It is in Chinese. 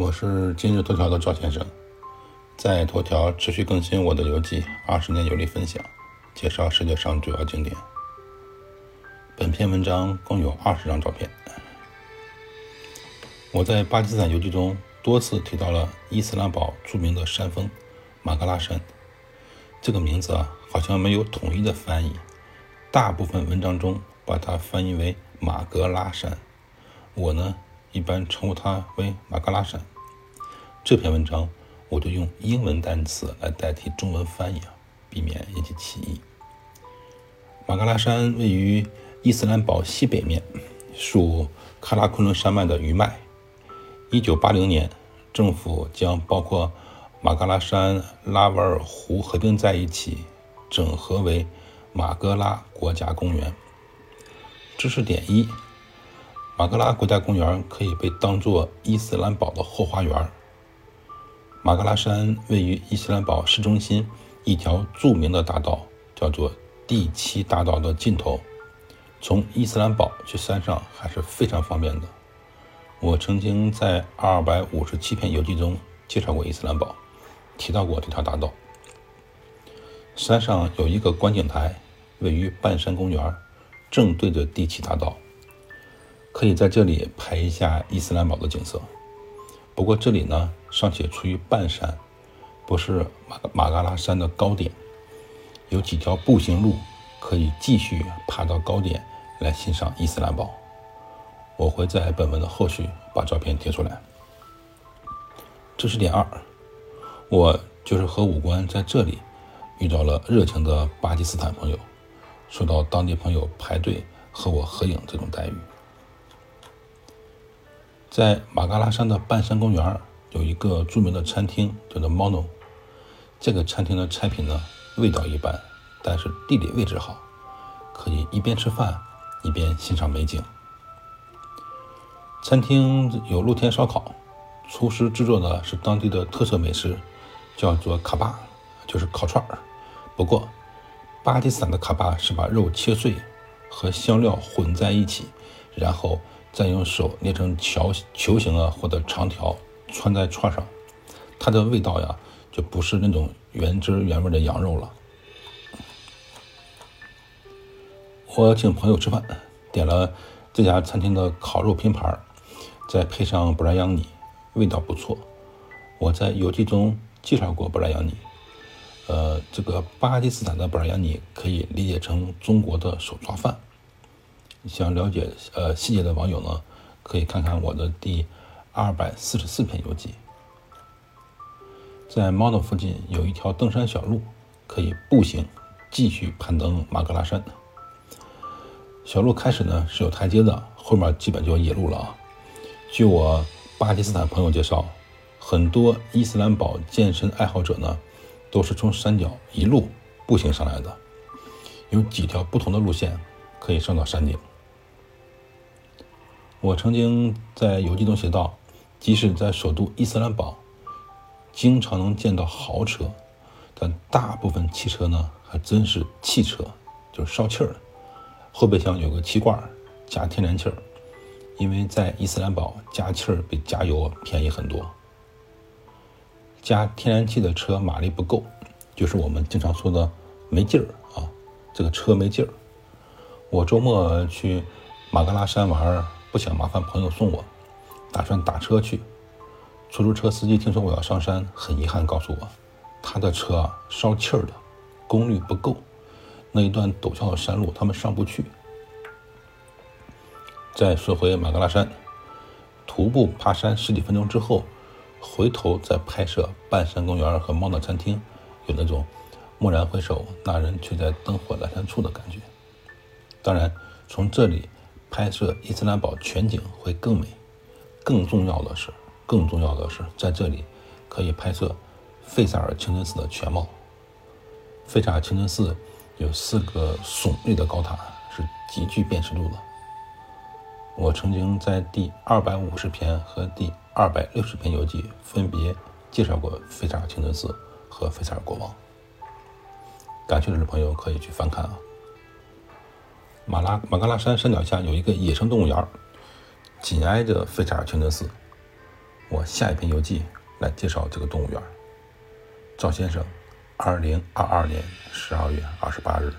我是今日头条的赵先生，在头条持续更新我的游记，二十年游历分享，介绍世界上主要景点。本篇文章共有二十张照片。我在巴基斯坦游记中多次提到了伊斯兰堡著名的山峰马格拉山，这个名字啊好像没有统一的翻译，大部分文章中把它翻译为马格拉山，我呢。一般称呼它为马格拉山。这篇文章我就用英文单词来代替中文翻译，避免引起歧义。马格拉山位于伊斯兰堡西北面，属喀拉昆仑山脉的余脉。一九八零年，政府将包括马格拉山、拉瓦尔湖合并在一起，整合为马格拉国家公园。知识点一。马格拉国家公园可以被当作伊斯兰堡的后花园。马格拉山位于伊斯兰堡市中心一条著名的大道，叫做第七大道的尽头。从伊斯兰堡去山上还是非常方便的。我曾经在二百五十七篇游记中介绍过伊斯兰堡，提到过这条大道。山上有一个观景台，位于半山公园，正对着第七大道。可以在这里拍一下伊斯兰堡的景色，不过这里呢尚且处于半山，不是马马嘎拉山的高点，有几条步行路可以继续爬到高点来欣赏伊斯兰堡。我会在本文的后续把照片贴出来。知识点二，我就是和武官在这里遇到了热情的巴基斯坦朋友，受到当地朋友排队和我合影这种待遇。在马嘎拉山的半山公园有一个著名的餐厅，叫做 Mono。这个餐厅的菜品呢，味道一般，但是地理位置好，可以一边吃饭一边欣赏美景。餐厅有露天烧烤，厨师制作的是当地的特色美食，叫做卡巴，就是烤串儿。不过，巴基斯坦的卡巴是把肉切碎和香料混在一起，然后。再用手捏成球球形啊，或者长条，穿在串上，它的味道呀，就不是那种原汁原味的羊肉了。我请朋友吃饭，点了这家餐厅的烤肉拼盘，再配上布拉扬尼，味道不错。我在游记中介绍过布拉扬尼，呃，这个巴基斯坦的布拉扬尼可以理解成中国的手抓饭。想了解呃细节的网友呢，可以看看我的第二百四十四篇游记。在猫岛附近有一条登山小路，可以步行继续攀登马格拉山。小路开始呢是有台阶的，后面基本就野路了啊。据我巴基斯坦朋友介绍，很多伊斯兰堡健身爱好者呢，都是从山脚一路步行上来的，有几条不同的路线可以上到山顶。我曾经在游记中写道，即使在首都伊斯兰堡，经常能见到豪车，但大部分汽车呢，还真是汽车，就是烧气儿的，后备箱有个气罐加天然气儿，因为在伊斯兰堡加气儿比加油便宜很多。加天然气的车马力不够，就是我们经常说的没劲儿啊，这个车没劲儿。我周末去马格拉山玩儿。不想麻烦朋友送我，打算打车去。出租车司机听说我要上山，很遗憾告诉我，他的车啊烧气儿的，功率不够，那一段陡峭的山路他们上不去。再说回马格拉山，徒步爬山十几分钟之后，回头再拍摄半山公园和猫的餐厅，有那种蓦然回首，那人却在灯火阑珊处的感觉。当然，从这里。拍摄伊斯兰堡全景会更美，更重要的是，更重要的是，在这里可以拍摄费萨尔清真寺的全貌。费萨尔清真寺有四个耸立的高塔，是极具辨识度的。我曾经在第二百五十篇和第二百六十篇游记分别介绍过费萨尔清真寺和费萨尔国王。感兴趣的朋友可以去翻看啊。马拉马嘎拉山山脚下有一个野生动物园，紧挨着费查尔清真寺。我下一篇游记来介绍这个动物园。赵先生，二零二二年十二月二十八日。